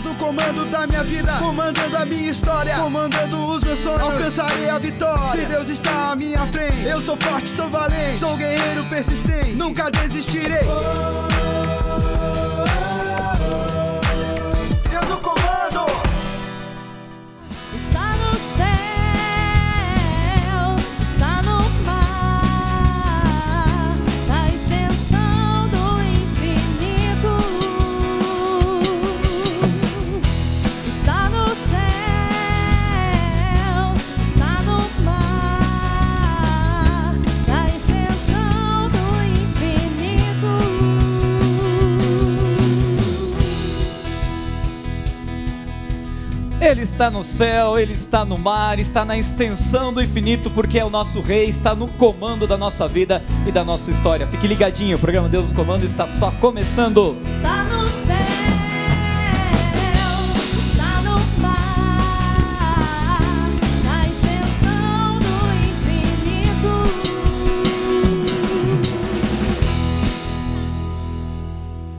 Deus comando da minha vida, comandando a minha história, comandando os meus sonhos. Alcançarei a vitória. Se Deus está à minha frente, eu sou forte, sou valente, sou guerreiro persistente, nunca desistirei. Ele está no céu, ele está no mar, está na extensão do infinito, porque é o nosso rei, está no comando da nossa vida e da nossa história. Fique ligadinho, o programa Deus no Comando está só começando. Está no céu.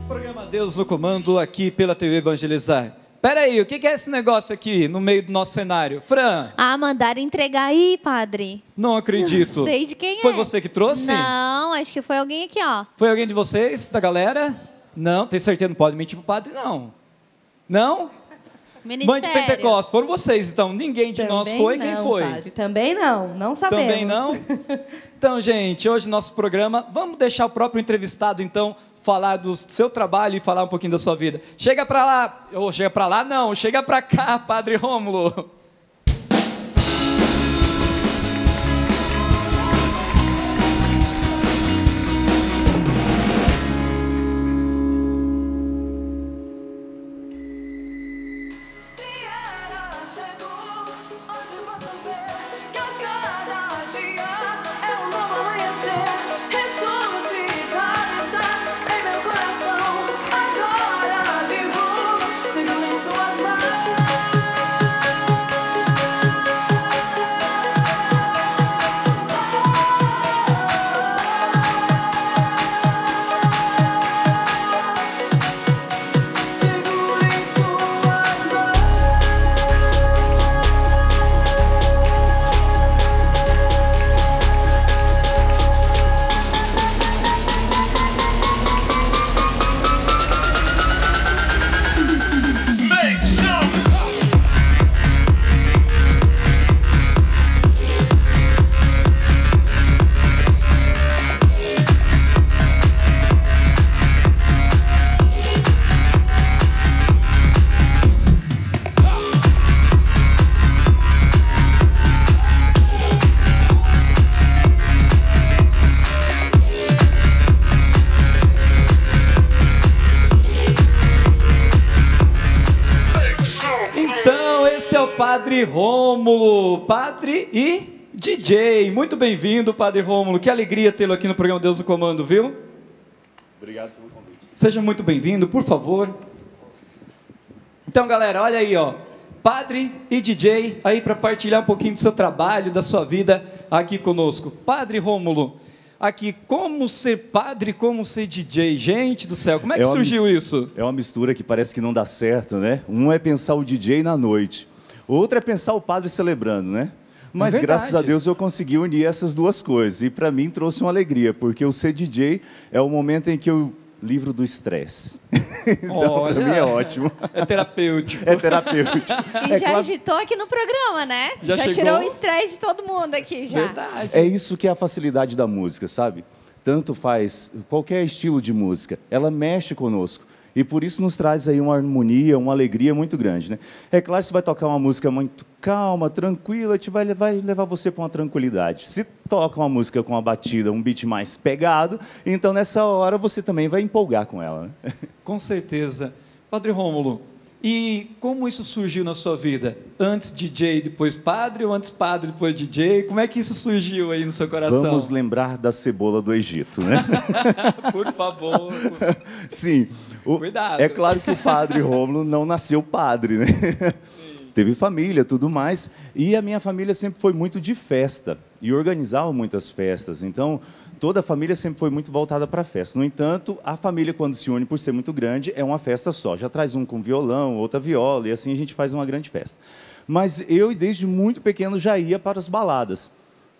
Programa Deus no Comando aqui pela TV Evangelizar. Pera aí, o que é esse negócio aqui no meio do nosso cenário? Fran, Ah, mandaram entregar aí, padre. não acredito. Não sei de quem Foi é. você que trouxe? Não, acho que foi alguém aqui, ó. Foi alguém de vocês, da galera? Não, tem certeza, não pode mentir pro padre, não. Não? Mãe de Ministério. Pentecostes, foram vocês, então. Ninguém de nós Também foi, quem não, foi? padre. Também não, não sabemos. Também não? Então, gente, hoje nosso programa, vamos deixar o próprio entrevistado, então, falar do seu trabalho e falar um pouquinho da sua vida. Chega pra lá, ou chega pra lá não, chega pra cá, Padre Rômulo. Padre e DJ. Muito bem-vindo, Padre Rômulo. Que alegria tê-lo aqui no programa Deus no Comando, viu? Obrigado pelo convite. Seja muito bem-vindo, por favor. Então, galera, olha aí, ó. Padre e DJ aí para partilhar um pouquinho do seu trabalho, da sua vida aqui conosco. Padre Rômulo, aqui como ser padre, como ser DJ. Gente do céu, como é que uma surgiu isso? É uma mistura que parece que não dá certo, né? Um é pensar o DJ na noite, o outro é pensar o padre celebrando, né? Mas verdade. graças a Deus eu consegui unir essas duas coisas e para mim trouxe uma alegria, porque o ser DJ é o momento em que eu livro do estresse. então para mim é ótimo, É terapêutico. é terapêutico. E É já claro- agitou aqui no programa, né? Já chegou? tirou o estresse de todo mundo aqui já. Verdade. É isso que é a facilidade da música, sabe? Tanto faz qualquer estilo de música, ela mexe conosco. E por isso nos traz aí uma harmonia, uma alegria muito grande, né? É claro você vai tocar uma música muito calma, tranquila, te vai levar, levar você para uma tranquilidade. Se toca uma música com uma batida, um beat mais pegado, então nessa hora você também vai empolgar com ela. Né? Com certeza. Padre Rômulo, e como isso surgiu na sua vida? Antes DJ, depois padre, ou antes padre, depois DJ? Como é que isso surgiu aí no seu coração? Vamos lembrar da cebola do Egito, né? Por favor. Sim. O- Cuidado. É claro que o padre Rômulo não nasceu padre, né? Teve família, tudo mais. E a minha família sempre foi muito de festa e organizava muitas festas. Então, toda a família sempre foi muito voltada para a festa. No entanto, a família, quando se une por ser muito grande, é uma festa só. Já traz um com violão, outra viola, e assim a gente faz uma grande festa. Mas eu, desde muito pequeno, já ia para as baladas.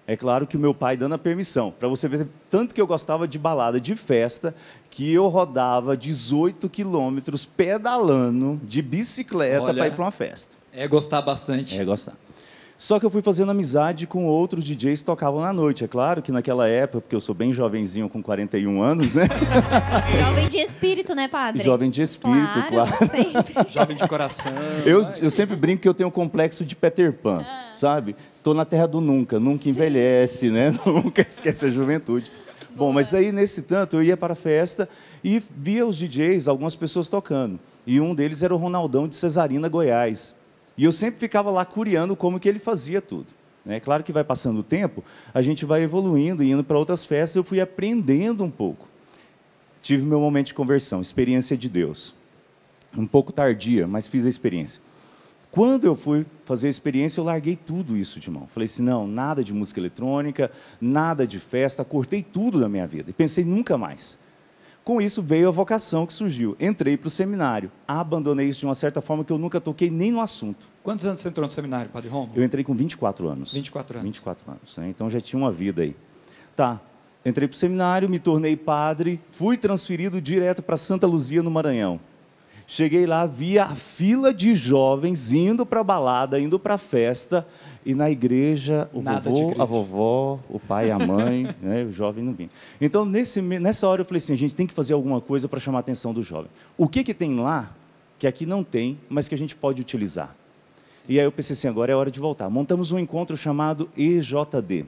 É claro que o meu pai dando a permissão, para você ver tanto que eu gostava de balada, de festa, que eu rodava 18 quilômetros pedalando de bicicleta para ir para uma festa. É gostar bastante. É gostar. Só que eu fui fazendo amizade com outros DJs que tocavam na noite. É claro que naquela época, porque eu sou bem jovenzinho, com 41 anos, né? Jovem de espírito, né, padre? Jovem de espírito, claro. sempre. Jovem de coração. Eu, eu sempre brinco que eu tenho um complexo de Peter Pan, Ah. sabe? Tô na terra do nunca, nunca envelhece, né? Nunca esquece a juventude. Bom, mas aí nesse tanto eu ia para a festa e via os DJs, algumas pessoas tocando. E um deles era o Ronaldão de Cesarina, Goiás. E eu sempre ficava lá curiando como que ele fazia tudo. É claro que vai passando o tempo, a gente vai evoluindo e indo para outras festas, eu fui aprendendo um pouco. Tive meu momento de conversão, experiência de Deus. Um pouco tardia, mas fiz a experiência. Quando eu fui fazer a experiência, eu larguei tudo isso de mão. Falei assim: não, nada de música eletrônica, nada de festa, cortei tudo da minha vida. E pensei nunca mais. Com isso veio a vocação que surgiu. Entrei para o seminário, abandonei isso de uma certa forma que eu nunca toquei nem no assunto. Quantos anos você entrou no seminário, Padre Romulo? Eu entrei com 24 anos. 24 anos. 24 anos, né? então já tinha uma vida aí. Tá, entrei para o seminário, me tornei padre, fui transferido direto para Santa Luzia, no Maranhão. Cheguei lá, vi a fila de jovens indo para a balada, indo para a festa, e na igreja, o Nada vovô, a vovó, o pai, a mãe, né, o jovem não vinha. Então, nesse, nessa hora, eu falei assim: a gente tem que fazer alguma coisa para chamar a atenção do jovem. O que, que tem lá, que aqui não tem, mas que a gente pode utilizar? E aí eu pensei assim: agora é hora de voltar. Montamos um encontro chamado EJD.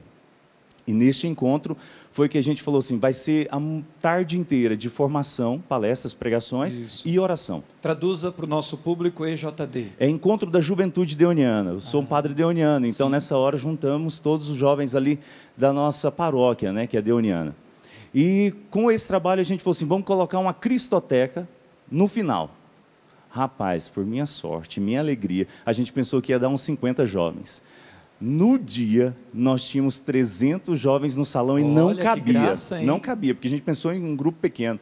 E neste encontro foi que a gente falou assim: vai ser a tarde inteira de formação, palestras, pregações Isso. e oração. Traduza para o nosso público EJD. É encontro da juventude deoniana. Eu sou um padre deoniano, então nessa hora juntamos todos os jovens ali da nossa paróquia, né, que é deoniana. E com esse trabalho a gente falou assim: vamos colocar uma cristoteca no final. Rapaz, por minha sorte, minha alegria, a gente pensou que ia dar uns 50 jovens. No dia, nós tínhamos 300 jovens no salão e não Olha, cabia. graça, não cabia, porque a gente pensou em um grupo pequeno.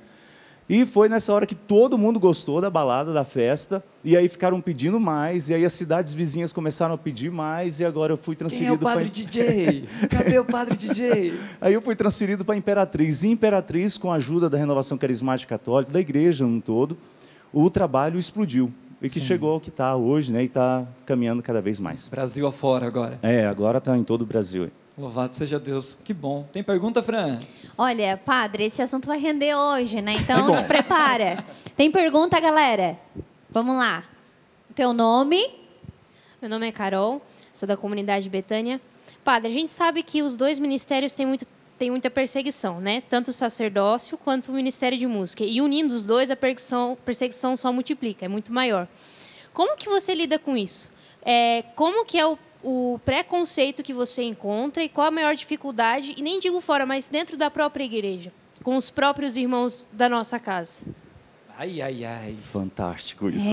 E foi nessa hora que todo mundo gostou da balada, da festa, e aí ficaram pedindo mais, e aí as cidades vizinhas começaram a pedir mais, e agora eu fui Quem é o transferido Padre para DJ? Cadê o Padre DJ? Aí eu fui transferido para Imperatriz. E Imperatriz, com a ajuda da Renovação Carismática Católica, da igreja no todo, o trabalho explodiu. E que chegou ao que está hoje, né? E está caminhando cada vez mais. Brasil afora agora. É, agora está em todo o Brasil. Louvado seja Deus. Que bom. Tem pergunta, Fran? Olha, padre, esse assunto vai render hoje, né? Então te prepara. Tem pergunta, galera? Vamos lá. Teu nome? Meu nome é Carol, sou da comunidade Betânia. Padre, a gente sabe que os dois ministérios têm, muito, têm muita perseguição, né? Tanto o sacerdócio quanto o ministério de música. E unindo os dois, a perseguição, perseguição só multiplica, é muito maior. Como que você lida com isso? É, como que é o, o preconceito que você encontra e qual a maior dificuldade, e nem digo fora, mas dentro da própria igreja, com os próprios irmãos da nossa casa? Ai, ai, ai. Fantástico isso.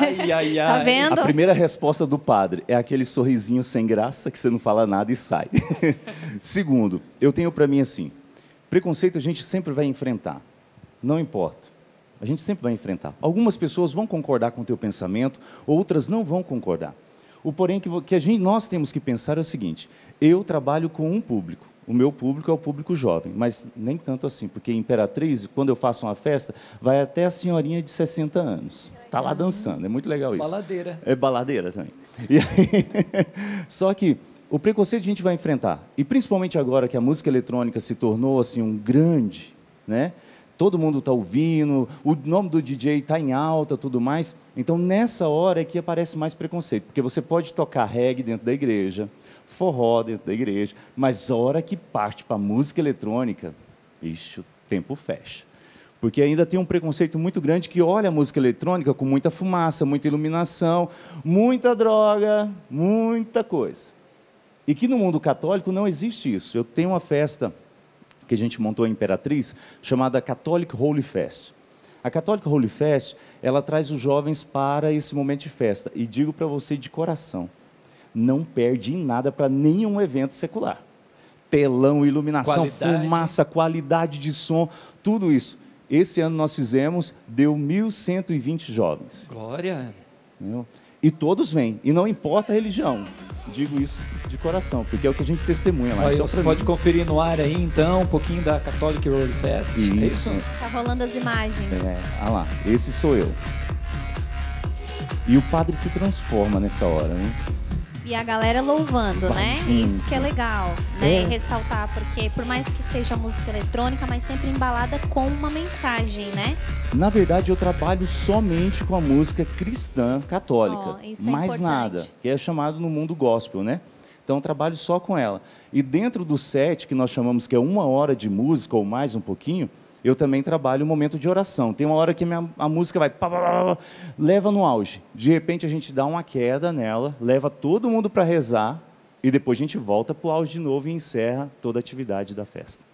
Ai, ai, ai. Tá vendo? A primeira resposta do padre é aquele sorrisinho sem graça que você não fala nada e sai. Segundo, eu tenho para mim assim: preconceito a gente sempre vai enfrentar. Não importa. A gente sempre vai enfrentar. Algumas pessoas vão concordar com o teu pensamento, outras não vão concordar. O porém que, que a gente, nós temos que pensar é o seguinte: eu trabalho com um público. O meu público é o público jovem, mas nem tanto assim, porque Imperatriz, quando eu faço uma festa, vai até a senhorinha de 60 anos. Está lá dançando, é muito legal isso. Baladeira. É baladeira também. E aí, só que o preconceito a gente vai enfrentar. E principalmente agora que a música eletrônica se tornou assim um grande, né? Todo mundo está ouvindo, o nome do DJ está em alta, tudo mais. Então nessa hora é que aparece mais preconceito, porque você pode tocar reggae dentro da igreja, forró dentro da igreja, mas hora que parte para música eletrônica, ixi, o tempo fecha. Porque ainda tem um preconceito muito grande que olha a música eletrônica com muita fumaça, muita iluminação, muita droga, muita coisa. E que no mundo católico não existe isso. Eu tenho uma festa que a gente montou em Imperatriz, chamada Catholic Holy Fest. A Catholic Holy Fest, ela traz os jovens para esse momento de festa. E digo para você de coração, não perde em nada para nenhum evento secular. telão, iluminação, Qualidade. fumaça, qualidade de som, tudo isso. Esse ano nós fizemos, deu 1.120 jovens. Glória. entendeu? E todos vêm, e não importa a religião. Digo isso de coração, porque é o que a gente testemunha lá. Aí Então, você pode mim, conferir no ar aí, então, um pouquinho da Catholic Road Fest. É Isso. Tá rolando as imagens. É, ah lá, esse sou eu. E o padre se transforma nessa hora, né? E a galera louvando, né? Isso que é legal, né? É. Ressaltar, porque por mais que seja música eletrônica, mas sempre embalada com uma mensagem, né? Na verdade, eu trabalho somente com a música cristã católica. Ó, isso é mais importante. nada, que é chamado no mundo gospel, né? Então, eu trabalho só com ela. E dentro do set, que nós chamamos que é uma hora de música ou mais um pouquinho, eu também trabalho o momento de oração. Tem uma hora que minha, a música vai pá, pá, pá, leva no auge. De repente, a gente dá uma queda nela, leva todo mundo para rezar e depois a gente volta para o auge de novo e encerra toda a atividade da festa.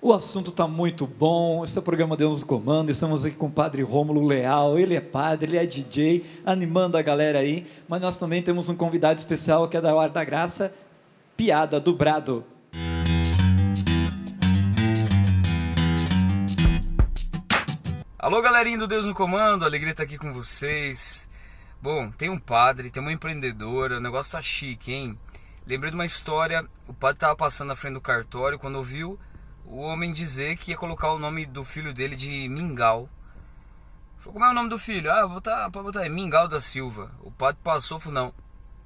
O assunto está muito bom. Esse é o programa Deus nos Comanda. Estamos aqui com o padre Rômulo Leal. Ele é padre, ele é DJ, animando a galera aí. Mas nós também temos um convidado especial que é da Hora da Graça, Piada do Alô, galerinha do Deus no Comando, alegria estar aqui com vocês. Bom, tem um padre, tem uma empreendedora, o negócio tá chique, hein? Lembrei de uma história, o padre tava passando na frente do cartório quando ouviu o homem dizer que ia colocar o nome do filho dele de Mingau. Falou, como é o nome do filho? Ah, botar, pode botar aí, Mingau da Silva. O padre passou falou, não,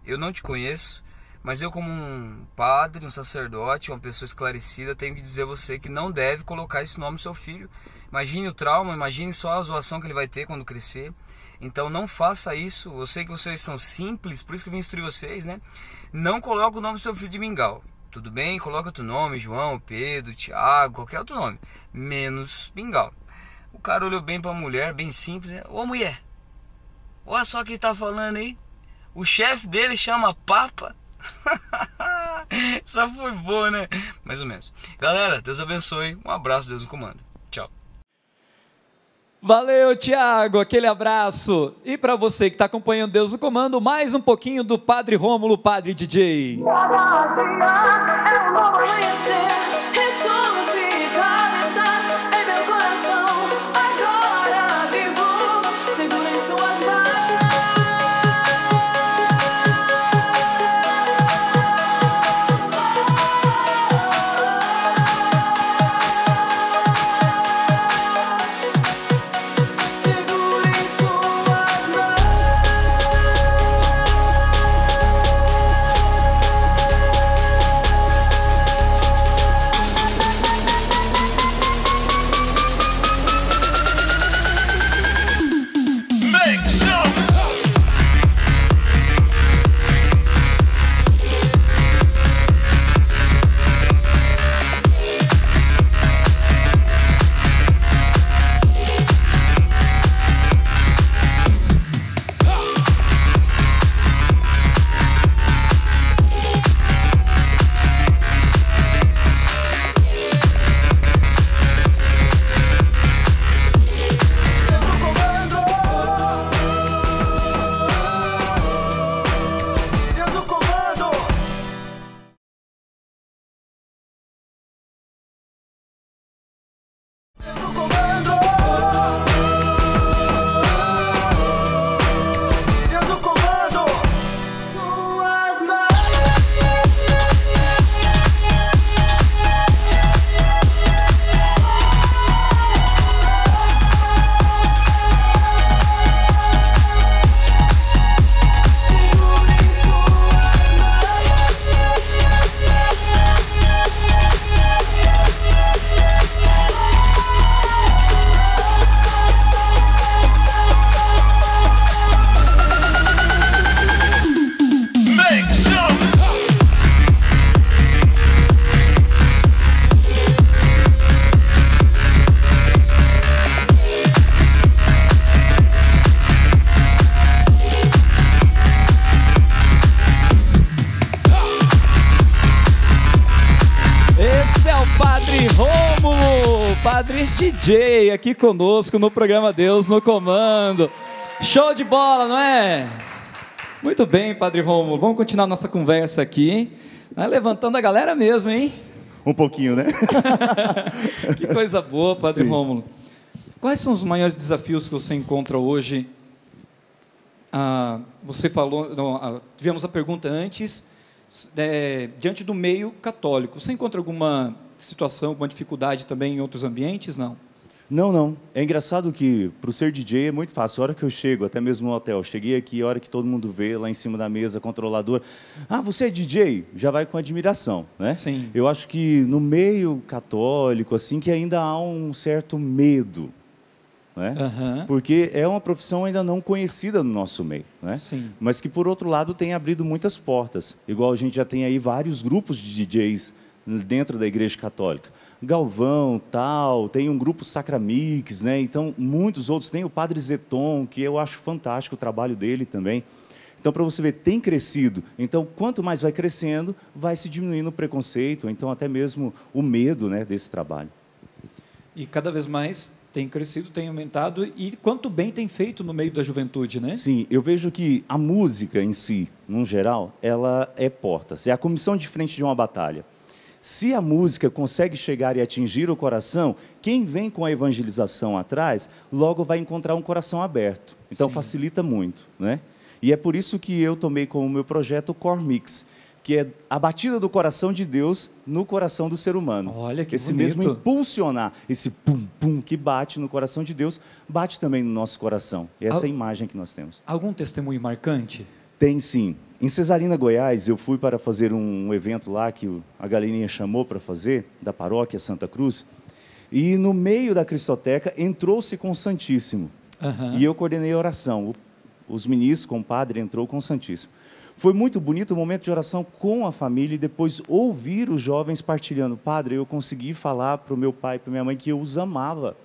eu não te conheço, mas eu como um padre, um sacerdote, uma pessoa esclarecida, tenho que dizer a você que não deve colocar esse nome no seu filho. Imagine o trauma, imagine só a zoação que ele vai ter quando crescer. Então não faça isso. Eu sei que vocês são simples, por isso que eu vim instruir vocês, né? Não coloque o nome do seu filho de Mingau. Tudo bem? Coloca outro nome, João, Pedro, Tiago, qualquer outro nome. Menos Mingau. O cara olhou bem pra mulher, bem simples. Né? Ô mulher, olha só quem tá falando aí. O chefe dele chama Papa. Só foi boa, né? Mais ou menos. Galera, Deus abençoe. Um abraço, Deus no comando. Tchau. Valeu, Tiago, aquele abraço. E para você que está acompanhando Deus no Comando, mais um pouquinho do Padre Rômulo, Padre DJ. Cada dia um novo Aqui conosco no programa Deus no Comando. Show de bola, não é? Muito bem, Padre Rômulo. Vamos continuar nossa conversa aqui. Vai levantando a galera mesmo, hein? Um pouquinho, né? Que coisa boa, Padre Sim. Rômulo. Quais são os maiores desafios que você encontra hoje? Ah, você falou, não, ah, tivemos a pergunta antes, é, diante do meio católico. Você encontra alguma situação, alguma dificuldade também em outros ambientes? Não. Não, não. É engraçado que para o ser DJ é muito fácil. A hora que eu chego, até mesmo no hotel, cheguei aqui, a hora que todo mundo vê lá em cima da mesa, controlador, ah, você é DJ? Já vai com admiração, né? Sim. Eu acho que no meio católico, assim, que ainda há um certo medo, né? Aham. Porque é uma profissão ainda não conhecida no nosso meio, né? Sim. Mas que, por outro lado, tem abrido muitas portas. Igual a gente já tem aí vários grupos de DJs dentro da Igreja Católica. Galvão, tal, tem um grupo Sacramix, né? Então, muitos outros. Tem o Padre Zeton, que eu acho fantástico o trabalho dele também. Então, para você ver, tem crescido. Então, quanto mais vai crescendo, vai se diminuindo o preconceito, ou então até mesmo o medo né, desse trabalho. E cada vez mais tem crescido, tem aumentado e quanto bem tem feito no meio da juventude, né? Sim, eu vejo que a música em si, num geral, ela é portas. É a comissão de frente de uma batalha. Se a música consegue chegar e atingir o coração, quem vem com a evangelização atrás, logo vai encontrar um coração aberto. Então Sim. facilita muito, né? E é por isso que eu tomei como meu projeto o Core Mix, que é a batida do coração de Deus no coração do ser humano. Olha que esse bonito. mesmo impulsionar, esse pum pum que bate no coração de Deus, bate também no nosso coração. E essa Al- é a imagem que nós temos. Algum testemunho marcante? Tem sim. Em Cesarina, Goiás, eu fui para fazer um evento lá que a galerinha chamou para fazer, da paróquia Santa Cruz. E no meio da Cristoteca entrou-se com o Santíssimo. Aham. E eu coordenei a oração. Os ministros, com o padre, entrou com o Santíssimo. Foi muito bonito o momento de oração com a família e depois ouvir os jovens partilhando. Padre, eu consegui falar para o meu pai e para minha mãe que eu os amava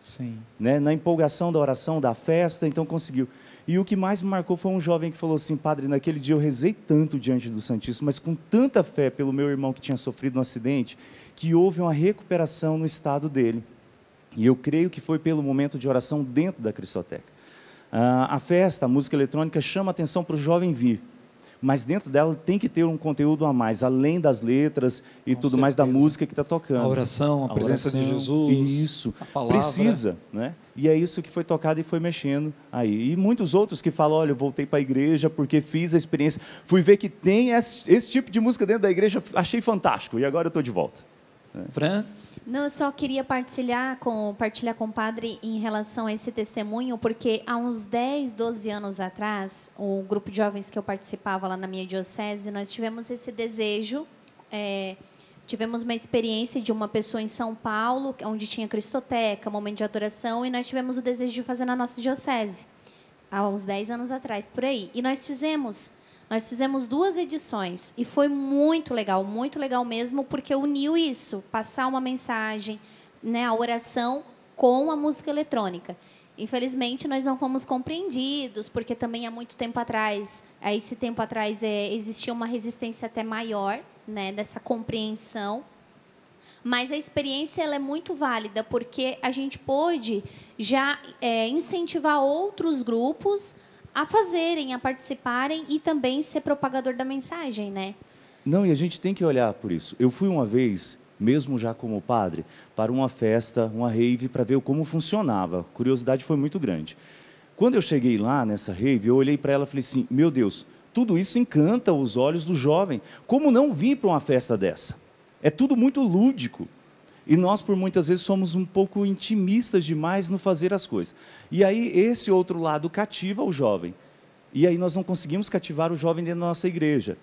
Sim. né, na empolgação da oração, da festa, então conseguiu. E o que mais me marcou foi um jovem que falou assim: Padre, naquele dia eu rezei tanto diante do Santíssimo, mas com tanta fé pelo meu irmão que tinha sofrido um acidente, que houve uma recuperação no estado dele. E eu creio que foi pelo momento de oração dentro da Cristoteca. Ah, a festa, a música eletrônica chama atenção para o jovem vir. Mas dentro dela tem que ter um conteúdo a mais, além das letras e Com tudo mais da certeza. música que está tocando. A oração, a, presença de oração, Jesus. Isso. a palavra. Precisa, né? E é isso que foi tocado e foi mexendo aí. E muitos outros que falam, olha, eu voltei para a igreja porque fiz a experiência, fui ver que tem esse, esse tipo de música dentro da igreja, achei fantástico e agora eu estou de volta. Fran? Não, eu só queria partilhar com, partilhar com o padre em relação a esse testemunho, porque há uns 10, 12 anos atrás, o grupo de jovens que eu participava lá na minha diocese, nós tivemos esse desejo, é, tivemos uma experiência de uma pessoa em São Paulo, onde tinha cristoteca, momento de adoração, e nós tivemos o desejo de fazer na nossa diocese, há uns 10 anos atrás, por aí. E nós fizemos. Nós fizemos duas edições e foi muito legal, muito legal mesmo, porque uniu isso, passar uma mensagem, né, a oração com a música eletrônica. Infelizmente, nós não fomos compreendidos, porque também há muito tempo atrás, há esse tempo atrás, é, existia uma resistência até maior, né, dessa compreensão. Mas a experiência ela é muito válida, porque a gente pôde já é, incentivar outros grupos a fazerem, a participarem e também ser propagador da mensagem, né? Não, e a gente tem que olhar por isso. Eu fui uma vez, mesmo já como padre, para uma festa, uma rave, para ver como funcionava. A curiosidade foi muito grande. Quando eu cheguei lá nessa rave, eu olhei para ela e falei assim: meu Deus, tudo isso encanta os olhos do jovem. Como não vir para uma festa dessa? É tudo muito lúdico. E nós, por muitas vezes, somos um pouco intimistas demais no fazer as coisas. E aí, esse outro lado cativa o jovem. E aí, nós não conseguimos cativar o jovem dentro da nossa igreja.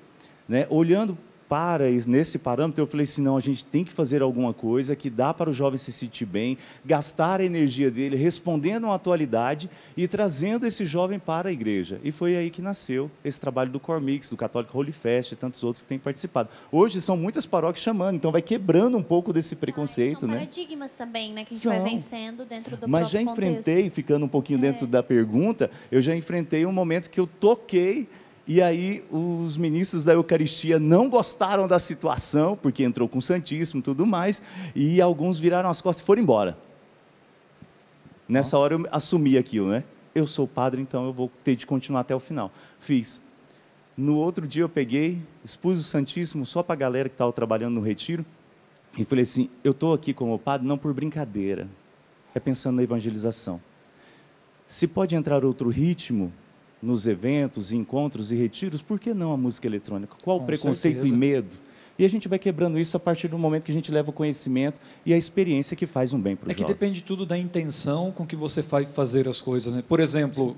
Né? Olhando para es- nesse parâmetro, eu falei assim, não, a gente tem que fazer alguma coisa que dá para o jovem se sentir bem, gastar a energia dele, respondendo à atualidade e trazendo esse jovem para a igreja. E foi aí que nasceu esse trabalho do Cormix, do Católico Holy Fest e tantos outros que têm participado. Hoje são muitas paróquias chamando, então vai quebrando um pouco desse preconceito, São né? paradigmas também, né, que a gente São. vai vencendo dentro do Mas já enfrentei, contexto. É. ficando um pouquinho dentro da pergunta, eu já enfrentei um momento que eu toquei e aí os ministros da Eucaristia não gostaram da situação, porque entrou com o Santíssimo e tudo mais, e alguns viraram as costas e foram embora. Nessa hora eu assumi aquilo, né? Eu sou padre, então eu vou ter de continuar até o final. Fiz. No outro dia eu peguei, expus o Santíssimo só para a galera que estava trabalhando no retiro, E falei assim: eu estou aqui como padre não por brincadeira, é pensando na evangelização. Se pode entrar outro ritmo nos eventos, encontros e retiros, por que não a música eletrônica? Qual o preconceito certeza. e medo? E a gente vai quebrando isso a partir do momento que a gente leva o conhecimento e a experiência que faz um bem para o É que jovem. depende tudo da intenção com que você vai fazer as coisas. Né? Por exemplo,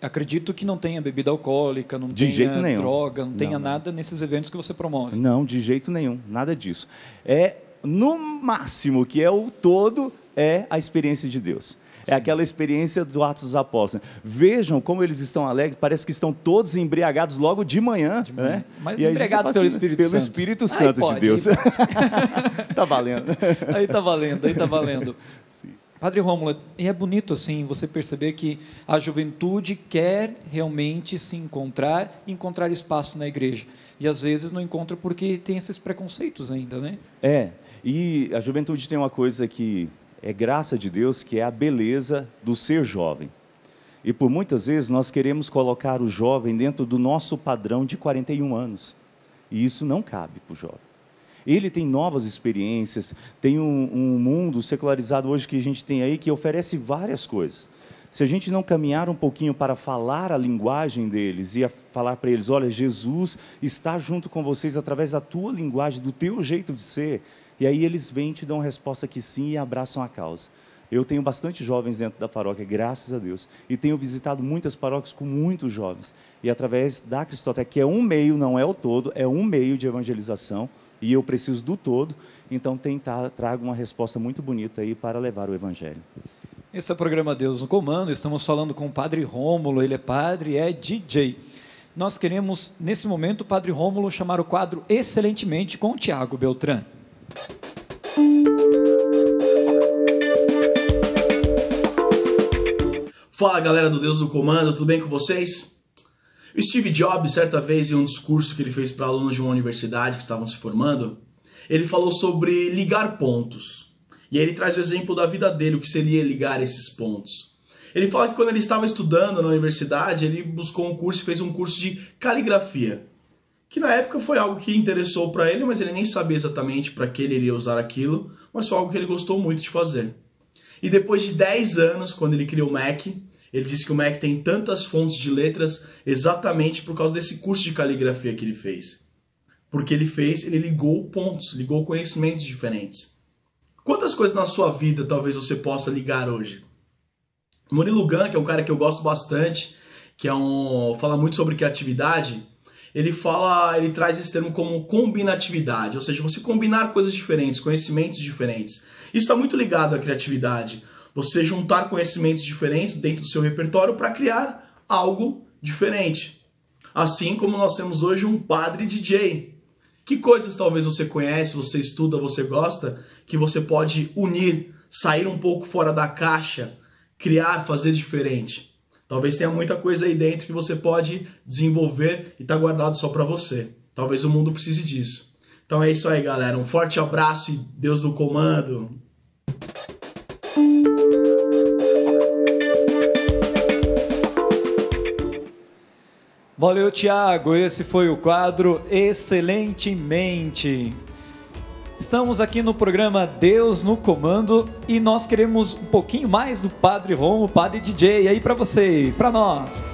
acredito que não tenha bebida alcoólica, não De tenha droga, não, Não, tenha não. nada nesses eventos que você promove. Não, de jeito nenhum, nada disso. É no máximo que é o todo é a experiência de Deus. É aquela experiência do Atos dos Apóstolos. Vejam como eles estão alegres, parece que estão todos embriagados logo de manhã. manhã. Né? Mas E aí a gente embriagados pelo assim, Espírito pelo Santo. Espírito Santo pode, de Deus. tá valendo. Aí tá valendo, aí tá valendo. Padre Rômulo, e é bonito assim você perceber que a juventude quer realmente se encontrar, encontrar espaço na igreja. E às vezes não encontra porque tem esses preconceitos ainda, né? É, e a juventude tem uma coisa que é graça de Deus, que é a beleza do ser jovem. E por muitas vezes nós queremos colocar o jovem dentro do nosso padrão de 41 anos. E isso não cabe para o jovem. Ele tem novas experiências, tem um, um mundo secularizado hoje que a gente tem aí que oferece várias coisas. Se a gente não caminhar um pouquinho para falar a linguagem deles e falar para eles, olha, Jesus está junto com vocês através da tua linguagem, do teu jeito de ser, e aí eles vêm te dão resposta que sim e abraçam a causa. Eu tenho bastante jovens dentro da paróquia, graças a Deus, e tenho visitado muitas paróquias com muitos jovens. E através da Cristotec, que é um meio, não é o todo, é um meio de evangelização, e eu preciso do todo, então tentar trago uma resposta muito bonita aí para levar o evangelho. Esse é o programa Deus no Comando. Estamos falando com o Padre Rômulo. Ele é padre é DJ. Nós queremos, nesse momento, o Padre Rômulo chamar o quadro excelentemente com o Tiago Beltrán. Fala galera do Deus no Comando, tudo bem com vocês? O Steve Jobs, certa vez, em um discurso que ele fez para alunos de uma universidade que estavam se formando, ele falou sobre ligar pontos. E aí ele traz o exemplo da vida dele, o que seria ligar esses pontos. Ele fala que quando ele estava estudando na universidade, ele buscou um curso e fez um curso de caligrafia. Que na época foi algo que interessou para ele, mas ele nem sabia exatamente para que ele iria usar aquilo, mas foi algo que ele gostou muito de fazer. E depois de 10 anos, quando ele criou o Mac, ele disse que o Mac tem tantas fontes de letras exatamente por causa desse curso de caligrafia que ele fez. Porque ele fez, ele ligou pontos, ligou conhecimentos diferentes. Quantas coisas na sua vida talvez você possa ligar hoje? Murilo Gun, que é um cara que eu gosto bastante, que é um fala muito sobre criatividade, ele fala, ele traz esse termo como combinatividade, ou seja, você combinar coisas diferentes, conhecimentos diferentes. Isso está muito ligado à criatividade. Você juntar conhecimentos diferentes dentro do seu repertório para criar algo diferente. Assim como nós temos hoje um padre DJ. Que coisas talvez você conhece, você estuda, você gosta, que você pode unir, sair um pouco fora da caixa, criar, fazer diferente. Talvez tenha muita coisa aí dentro que você pode desenvolver e tá guardado só para você. Talvez o mundo precise disso. Então é isso aí, galera. Um forte abraço e Deus no comando. Valeu, Tiago. Esse foi o quadro Excelentemente. Estamos aqui no programa Deus no Comando e nós queremos um pouquinho mais do Padre Romo, Padre DJ aí para vocês, para nós.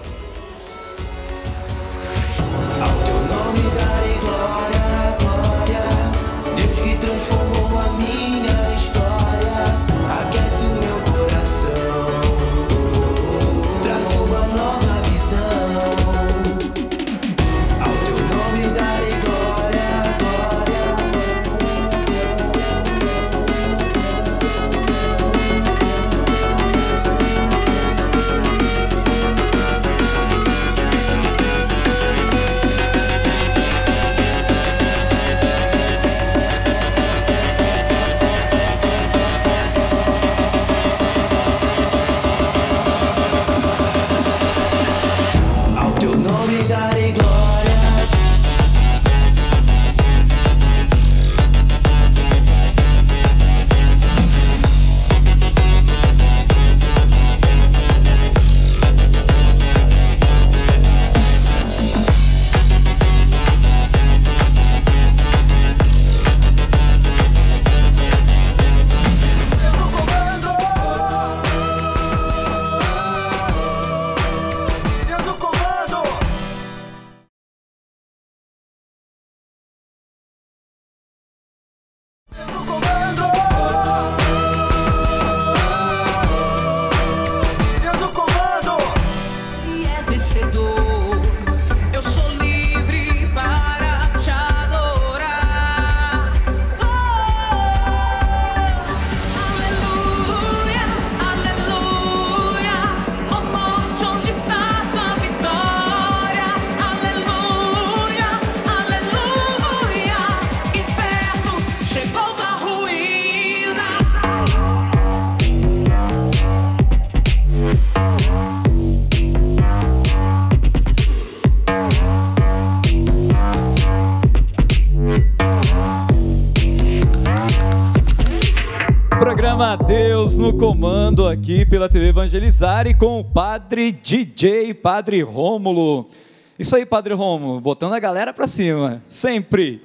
Deus no Comando aqui pela TV Evangelizar e com o Padre DJ, Padre Rômulo. Isso aí, Padre Rômulo, botando a galera pra cima, sempre.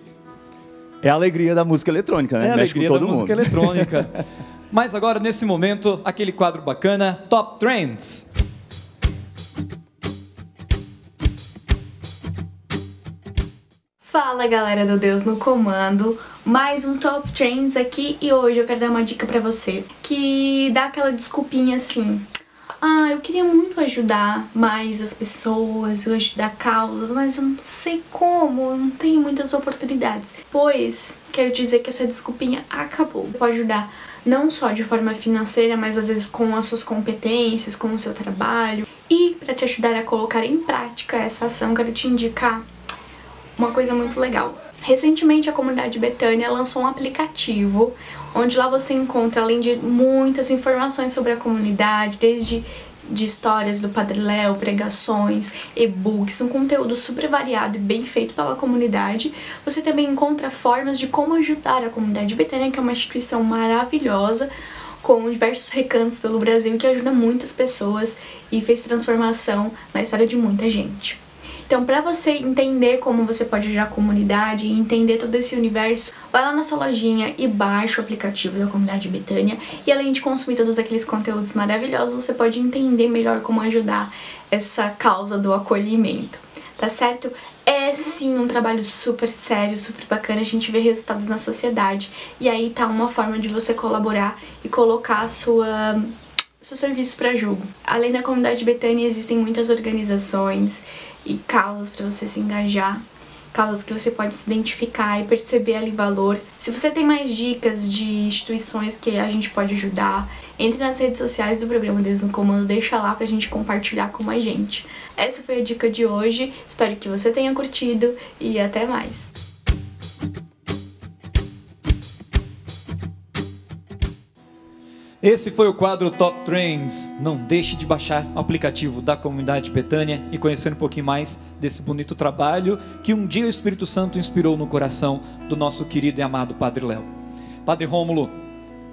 É a alegria da música eletrônica, né? É a Mexe com alegria todo da música mundo. eletrônica. Mas agora, nesse momento, aquele quadro bacana, Top Trends. Fala galera do Deus no Comando, mais um Top Trends aqui e hoje eu quero dar uma dica pra você que dá aquela desculpinha assim. Ah, eu queria muito ajudar mais as pessoas, ajudar causas, mas eu não sei como, eu não tenho muitas oportunidades. Pois, quero dizer que essa desculpinha acabou. Pode ajudar não só de forma financeira, mas às vezes com as suas competências, com o seu trabalho. E para te ajudar a colocar em prática essa ação, quero te indicar uma coisa muito legal. Recentemente a comunidade Betânia lançou um aplicativo onde lá você encontra, além de muitas informações sobre a comunidade, desde de histórias do Padre Léo, pregações, e-books, um conteúdo super variado e bem feito pela comunidade. Você também encontra formas de como ajudar a comunidade Betânia, que é uma instituição maravilhosa, com diversos recantos pelo Brasil que ajuda muitas pessoas e fez transformação na história de muita gente. Então, para você entender como você pode ajudar a comunidade e entender todo esse universo, vai lá na sua lojinha e baixa o aplicativo da comunidade Betânia. E além de consumir todos aqueles conteúdos maravilhosos, você pode entender melhor como ajudar essa causa do acolhimento. Tá certo? É sim um trabalho super sério, super bacana, a gente vê resultados na sociedade. E aí tá uma forma de você colaborar e colocar a sua seu serviço para jogo. Além da comunidade Betânia, existem muitas organizações e causas para você se engajar, causas que você pode se identificar e perceber ali valor. Se você tem mais dicas de instituições que a gente pode ajudar, entre nas redes sociais do programa Deus no Comando, deixa lá pra gente compartilhar com mais gente. Essa foi a dica de hoje, espero que você tenha curtido e até mais. Esse foi o quadro Top Trends. Não deixe de baixar o aplicativo da comunidade Betânia e conhecer um pouquinho mais desse bonito trabalho que um dia o Espírito Santo inspirou no coração do nosso querido e amado Padre Léo. Padre Rômulo,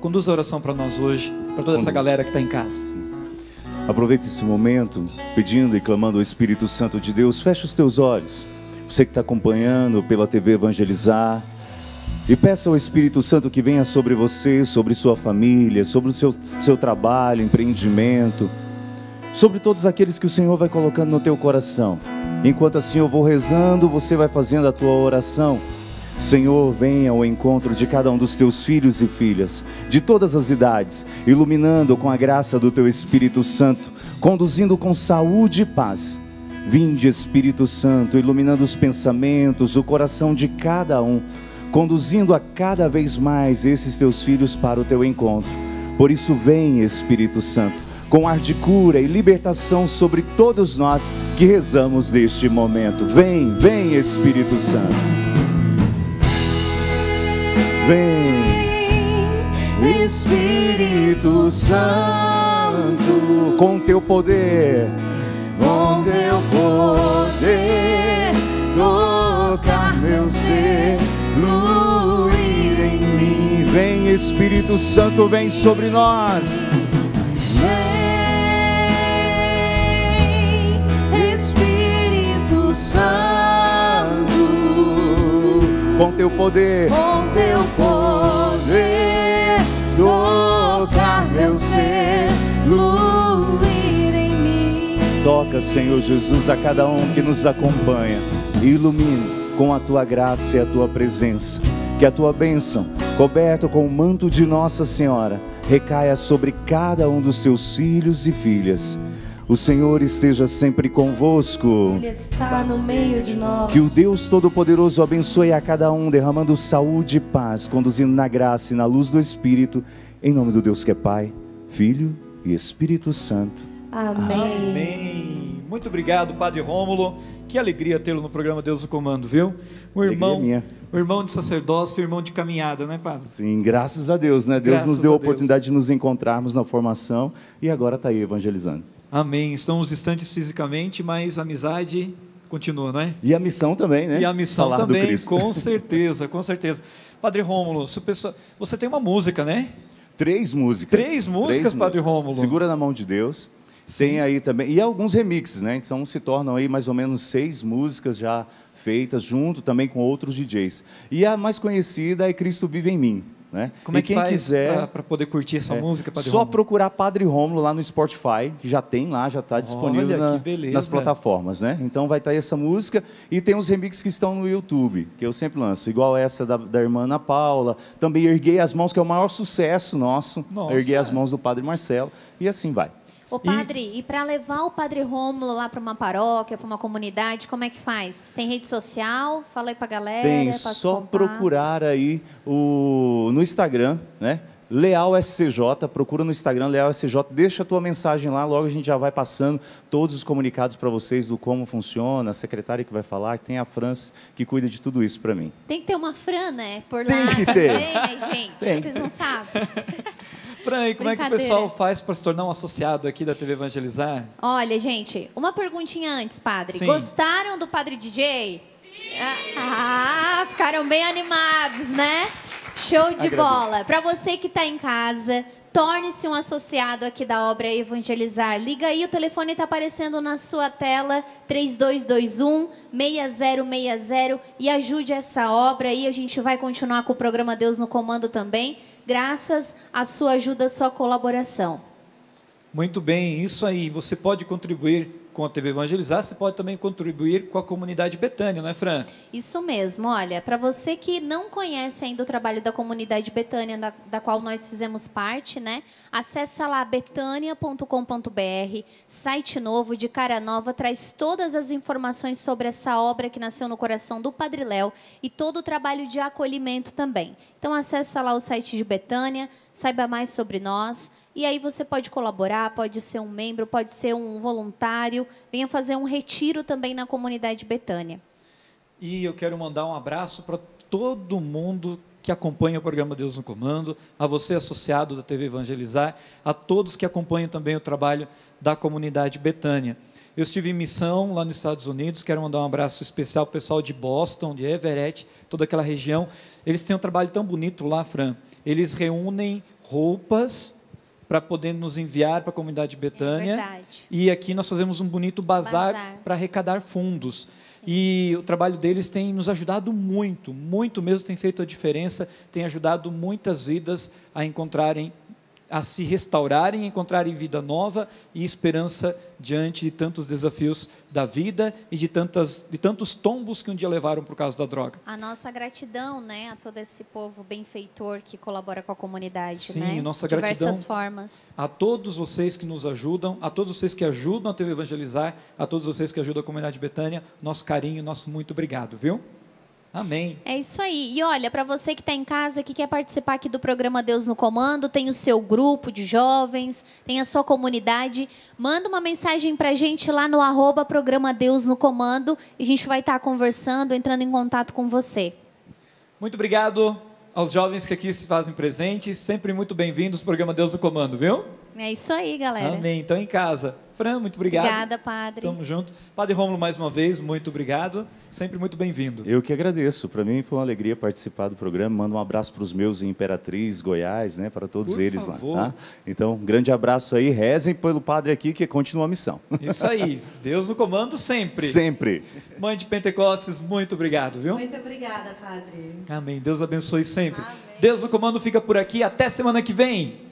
conduz a oração para nós hoje, para toda essa Conduz. galera que está em casa. Aproveite esse momento, pedindo e clamando ao Espírito Santo de Deus, feche os teus olhos. Você que está acompanhando pela TV Evangelizar, e peça ao Espírito Santo que venha sobre você, sobre sua família, sobre o seu, seu trabalho, empreendimento, sobre todos aqueles que o Senhor vai colocando no teu coração. Enquanto assim eu vou rezando, você vai fazendo a tua oração. Senhor, venha ao encontro de cada um dos teus filhos e filhas, de todas as idades, iluminando com a graça do teu Espírito Santo, conduzindo com saúde e paz. Vinde, Espírito Santo, iluminando os pensamentos, o coração de cada um, conduzindo a cada vez mais esses teus filhos para o teu encontro. Por isso, vem, Espírito Santo, com ar de cura e libertação sobre todos nós que rezamos neste momento. Vem, vem, Espírito Santo. Vem, Espírito Santo, com teu poder, com teu poder, tocar meu ser, fluir em mim. Vem, Espírito Santo, vem sobre nós. Vem, Espírito Santo, com teu poder, com teu poder, tocar meu ser, fluir em mim. Toca, Senhor Jesus, a cada um que nos acompanha. Ilumine com a tua graça e a tua presença. Que a tua bênção, coberta com o manto de Nossa Senhora, recaia sobre cada um dos teus filhos e filhas. O Senhor esteja sempre convosco. Ele está no meio de nós. Que o Deus Todo-Poderoso abençoe a cada um, derramando saúde e paz, conduzindo na graça e na luz do Espírito, em nome do Deus que é Pai, Filho e Espírito Santo. Amém. Amém. Muito obrigado, Padre Rômulo. Que alegria tê-lo no programa Deus no Comando, viu? O irmão, minha. o irmão de sacerdócio, o irmão de caminhada, né, Padre? Sim, graças a Deus, né? Deus Graças nos deu a a oportunidade de nos encontrarmos na formação e agora está aí evangelizando. Amém. Estamos distantes fisicamente, mas a amizade continua, não é? E a missão também, né? E a missão Falar também, com certeza, com certeza. Padre Rômulo, se o pessoal- você tem uma música, né? Três músicas. Três músicas, Padre Rômulo? Segura na mão de Deus. Tem aí também. E alguns remixes, né? Então se tornam aí mais ou menos seis músicas já feitas, junto também com outros DJs. E a mais conhecida é Cristo Vive em Mim. Né? Como é e que quem quiser. para poder curtir essa é, música, Padre Só Rômulo? procurar Padre Rômulo lá no Spotify, que já tem lá, já está disponível na- nas plataformas, né? Então vai estar essa música e tem os remixes que estão no YouTube, que eu sempre lanço, igual essa da, da irmã Ana Paula, também Erguei as Mãos, que é o maior sucesso nosso, Nossa. Erguei as Mãos do Padre Marcelo, e assim vai. Ô, padre, e, para levar o padre Rômulo lá para uma paróquia, para uma comunidade, como é que faz? Tem rede social? Fala aí pra galera. Tem passa só contato. procurar aí o, no Instagram, né? Leal SCJ, procura no Instagram Leal SCJ, deixa a tua mensagem lá, logo a gente já vai passando todos os comunicados para vocês do como funciona, a secretária que vai falar, que tem a França que cuida de tudo isso para mim. Tem que ter uma Fran, né? Por Tem lá que também, ter. né, gente? Tem. Vocês não sabem. Fran, e como é que o pessoal faz para se tornar um associado aqui da TV Evangelizar? Olha, gente, uma perguntinha antes, padre. Sim. Gostaram do padre DJ? Ah, ficaram bem animados, né? Show de Agradeço. bola. Para você que está em casa, torne-se um associado aqui da obra Evangelizar. Liga aí, o telefone está aparecendo na sua tela, 3221 6060 e ajude essa obra aí. A gente vai continuar com o programa Deus no Comando também, graças à sua ajuda, à sua colaboração. Muito bem, isso aí. Você pode contribuir com a TV Evangelizar, você pode também contribuir com a comunidade Betânia, não é, Fran? Isso mesmo, olha, para você que não conhece ainda o trabalho da comunidade Betânia, da, da qual nós fizemos parte, né? Acessa lá betânia.com.br, site novo, de cara nova, traz todas as informações sobre essa obra que nasceu no coração do Padre Léo e todo o trabalho de acolhimento também. Então acessa lá o site de Betânia, saiba mais sobre nós. E aí você pode colaborar, pode ser um membro, pode ser um voluntário, venha fazer um retiro também na comunidade Betânia. E eu quero mandar um abraço para todo mundo que acompanha o programa Deus no Comando, a você associado da TV Evangelizar, a todos que acompanham também o trabalho da comunidade Betânia. Eu estive em missão lá nos Estados Unidos, quero mandar um abraço especial para o pessoal de Boston, de Everett, toda aquela região. Eles têm um trabalho tão bonito lá, Fran. Eles reúnem roupas para poder nos enviar para a comunidade Betânia. verdade. e aqui nós fazemos um bonito bazar, Bazar. para arrecadar fundos. E o trabalho deles tem nos ajudado muito, muito mesmo, tem feito a diferença, tem ajudado muitas vidas a encontrarem, a se restaurarem, encontrarem vida nova e esperança diante de tantos desafios da vida e de, tantas, de tantos tombos que um dia levaram por causa da droga. A nossa gratidão, né, a todo esse povo benfeitor que colabora com a comunidade, Sim, né? nossa de diversas gratidão. formas. A todos vocês que nos ajudam, a todos vocês que ajudam a TV Evangelizar, a todos vocês que ajudam a comunidade Betânia, nosso carinho, nosso muito obrigado, viu? Amém. É isso aí. E olha, para você que está em casa, que quer participar aqui do programa Deus no Comando, tem o seu grupo de jovens, tem a sua comunidade, manda uma mensagem para a gente lá no arroba programa Deus no Comando e a gente vai estar conversando, entrando em contato com você. Muito obrigado aos jovens que aqui se fazem presentes, sempre muito bem-vindos ao programa Deus no Comando, viu? É isso aí, galera. Amém. Então em casa. Fran, muito obrigado. Obrigada, padre. Tamo junto. Padre Rômulo, mais uma vez, muito obrigado. Sempre muito bem-vindo. Eu que agradeço. Para mim foi uma alegria participar do programa. Mando um abraço para os meus em Imperatriz, Goiás, né? Para todos Por eles favor. lá. Tá? Então, um grande abraço aí. Rezem pelo padre aqui que continua a missão. Isso aí. Deus no comando sempre. Sempre. Mãe de Pentecostes, muito obrigado, viu? Muito obrigada, Padre. Amém. Deus abençoe sempre. Deus no comando fica por aqui. Até semana que vem.